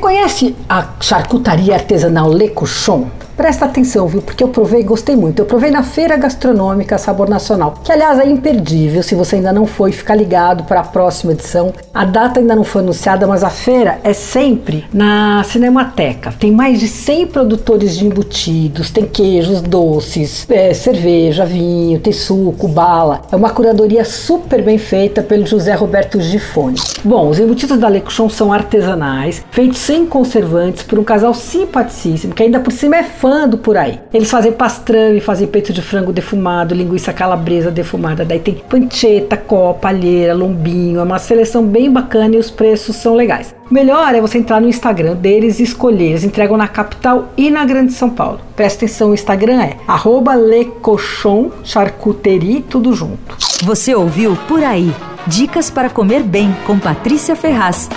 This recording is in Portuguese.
conhece a charcutaria artesanal Le Cochon? Presta atenção, viu? Porque eu provei e gostei muito. Eu provei na Feira Gastronômica Sabor Nacional, que aliás é imperdível. Se você ainda não foi, fica ligado para a próxima edição. A data ainda não foi anunciada, mas a feira é sempre na Cinemateca. Tem mais de 100 produtores de embutidos, tem queijos, doces, é, cerveja, vinho, tem suco, bala. É uma curadoria super bem feita pelo José Roberto Gifone. Bom, os embutidos da Lecuchon são artesanais, feitos sem conservantes por um casal simpaticíssimo, que ainda por cima é fã por aí. Eles fazem pastrame, fazem peito de frango defumado, linguiça calabresa defumada, daí tem pancheta, copa, alheira, lombinho, é uma seleção bem bacana e os preços são legais. Melhor é você entrar no Instagram deles e escolher. Eles entregam na capital e na Grande São Paulo. Presta atenção, o Instagram é lecochon charcuterie, tudo junto. Você ouviu Por Aí. Dicas para comer bem com Patrícia Ferraz.